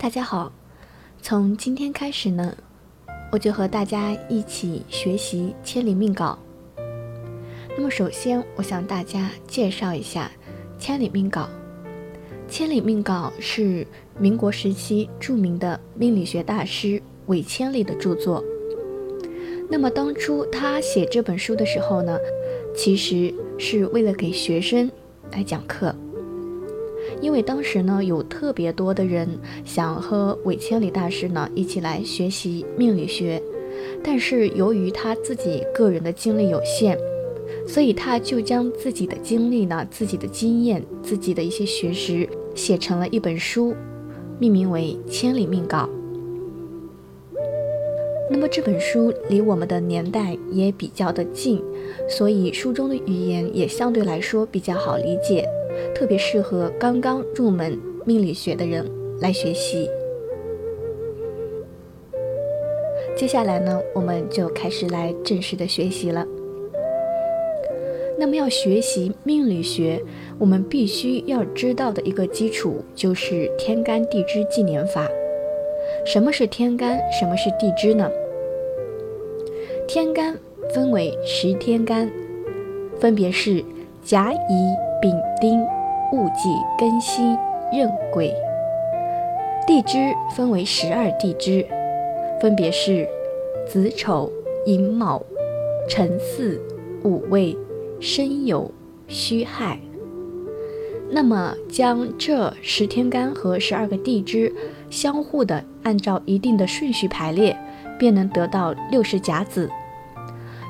大家好，从今天开始呢，我就和大家一起学习千里命稿。那么首先，我向大家介绍一下千里命稿。千里命稿是民国时期著名的命理学大师韦千里的著作。那么当初他写这本书的时候呢，其实是为了给学生来讲课。因为当时呢，有特别多的人想和韦千里大师呢一起来学习命理学，但是由于他自己个人的精力有限，所以他就将自己的经历呢、自己的经验、自己的一些学识写成了一本书，命名为《千里命稿》。那么这本书离我们的年代也比较的近，所以书中的语言也相对来说比较好理解。特别适合刚刚入门命理学的人来学习。接下来呢，我们就开始来正式的学习了。那么要学习命理学，我们必须要知道的一个基础就是天干地支纪年法。什么是天干？什么是地支呢？天干分为十天干，分别是甲乙。丙丁戊己庚辛壬癸，地支分为十二地支，分别是子丑寅卯辰巳午未申酉戌亥。那么将这十天干和十二个地支相互的按照一定的顺序排列，便能得到六十甲子。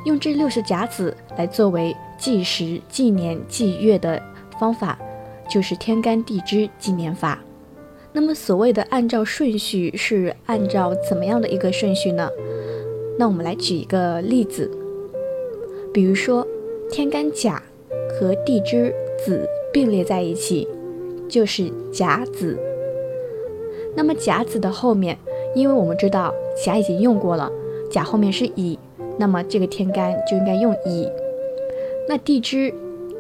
用这六十甲子来作为。计时、计年、计月的方法就是天干地支纪年法。那么所谓的按照顺序是按照怎么样的一个顺序呢？那我们来举一个例子，比如说天干甲和地支子并列在一起，就是甲子。那么甲子的后面，因为我们知道甲已经用过了，甲后面是乙，那么这个天干就应该用乙。那地支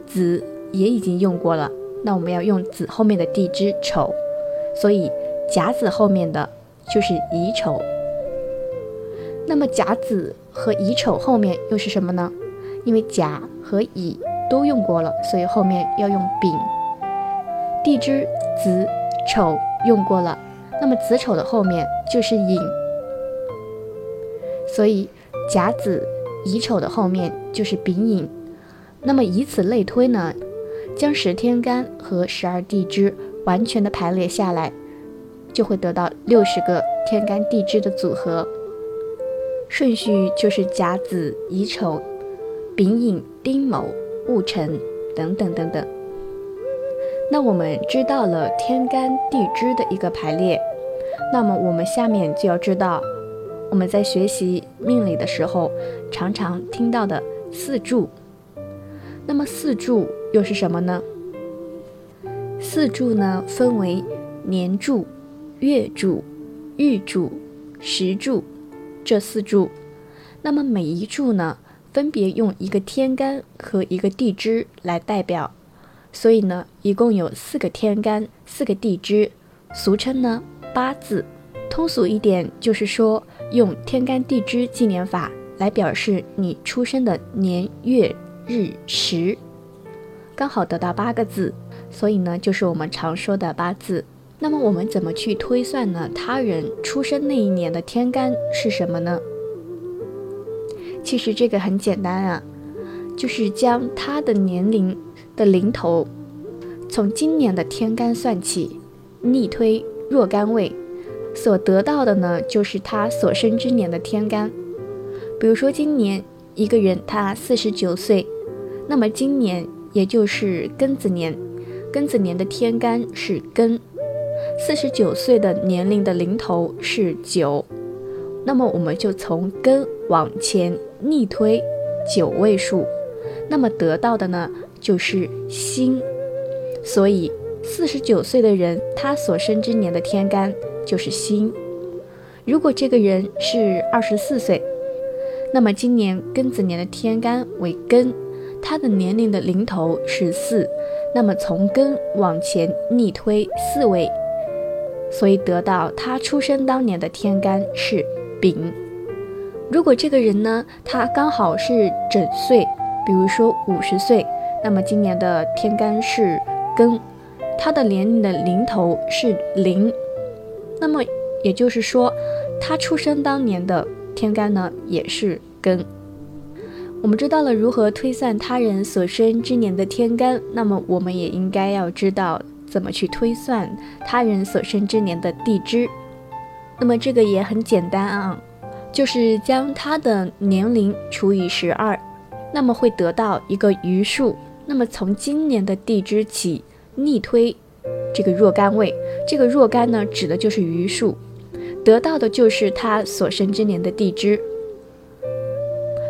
子也已经用过了，那我们要用子后面的地支丑，所以甲子后面的就是乙丑。那么甲子和乙丑后面又是什么呢？因为甲和乙都用过了，所以后面要用丙。地支子丑用过了，那么子丑的后面就是寅，所以甲子乙丑的后面就是丙寅。那么以此类推呢，将十天干和十二地支完全的排列下来，就会得到六十个天干地支的组合。顺序就是甲子、乙丑、丙寅、丁卯、戊辰等等等等。那我们知道了天干地支的一个排列，那么我们下面就要知道我们在学习命理的时候常常听到的四柱。那么四柱又是什么呢？四柱呢分为年柱、月柱、日柱、时柱这四柱。那么每一柱呢，分别用一个天干和一个地支来代表。所以呢，一共有四个天干，四个地支，俗称呢八字。通俗一点就是说，用天干地支纪年法来表示你出生的年月。日时刚好得到八个字，所以呢，就是我们常说的八字。那么我们怎么去推算呢？他人出生那一年的天干是什么呢？其实这个很简单啊，就是将他的年龄的零头从今年的天干算起，逆推若干位，所得到的呢，就是他所生之年的天干。比如说今年一个人他四十九岁。那么今年也就是庚子年，庚子年的天干是庚，四十九岁的年龄的零头是九，那么我们就从庚往前逆推九位数，那么得到的呢就是辛，所以四十九岁的人他所生之年的天干就是辛。如果这个人是二十四岁，那么今年庚子年的天干为庚。他的年龄的零头是四，那么从根往前逆推四位，所以得到他出生当年的天干是丙。如果这个人呢，他刚好是整岁，比如说五十岁，那么今年的天干是庚，他的年龄的零头是零，那么也就是说，他出生当年的天干呢也是庚。我们知道了如何推算他人所生之年的天干，那么我们也应该要知道怎么去推算他人所生之年的地支。那么这个也很简单啊，就是将他的年龄除以十二，那么会得到一个余数。那么从今年的地支起逆推这个若干位，这个若干呢指的就是余数，得到的就是他所生之年的地支。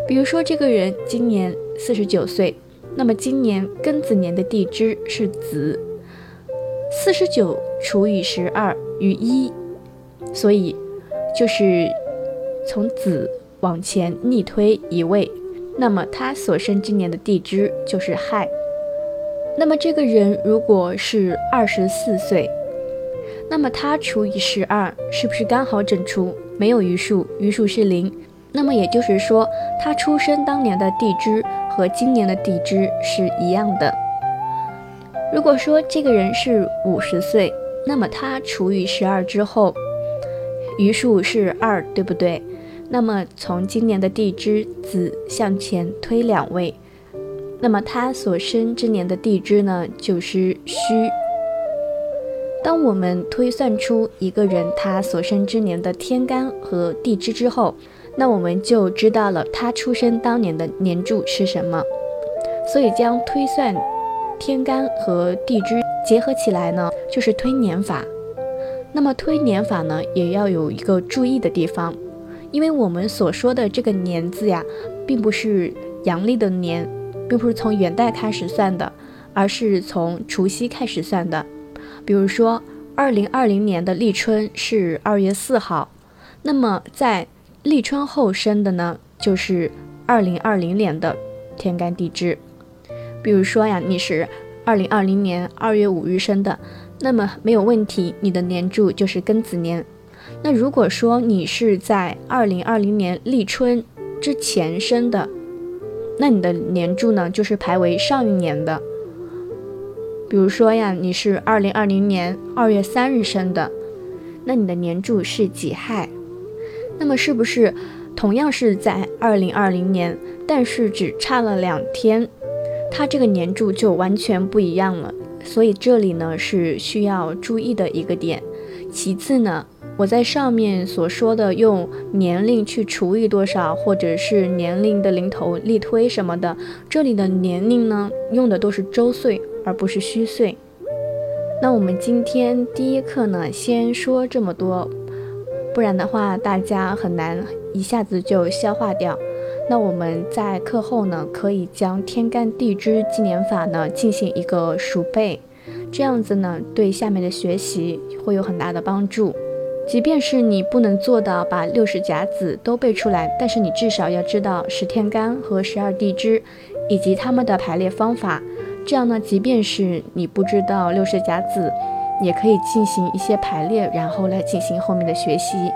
比如说，这个人今年四十九岁，那么今年庚子年的地支是子，四十九除以十二余一，所以就是从子往前逆推一位，那么他所生之年的地支就是亥。那么这个人如果是二十四岁，那么他除以十二是不是刚好整除？没有余数，余数是零。那么也就是说，他出生当年的地支和今年的地支是一样的。如果说这个人是五十岁，那么他除以十二之后，余数是二，对不对？那么从今年的地支子向前推两位，那么他所生之年的地支呢就是戌。当我们推算出一个人他所生之年的天干和地支之后，那我们就知道了他出生当年的年柱是什么，所以将推算天干和地支结合起来呢，就是推年法。那么推年法呢，也要有一个注意的地方，因为我们所说的这个年字呀，并不是阳历的年，并不是从元代开始算的，而是从除夕开始算的。比如说，二零二零年的立春是二月四号，那么在立春后生的呢，就是二零二零年的天干地支。比如说呀，你是二零二零年二月五日生的，那么没有问题，你的年柱就是庚子年。那如果说你是在二零二零年立春之前生的，那你的年柱呢就是排为上一年的。比如说呀，你是二零二零年二月三日生的，那你的年柱是己亥。那么是不是同样是在二零二零年，但是只差了两天，它这个年柱就完全不一样了。所以这里呢是需要注意的一个点。其次呢，我在上面所说的用年龄去除以多少，或者是年龄的零头力推什么的，这里的年龄呢用的都是周岁，而不是虚岁。那我们今天第一课呢，先说这么多。不然的话，大家很难一下子就消化掉。那我们在课后呢，可以将天干地支纪年法呢进行一个熟背，这样子呢，对下面的学习会有很大的帮助。即便是你不能做到把六十甲子都背出来，但是你至少要知道十天干和十二地支以及它们的排列方法。这样呢，即便是你不知道六十甲子。也可以进行一些排列，然后来进行后面的学习。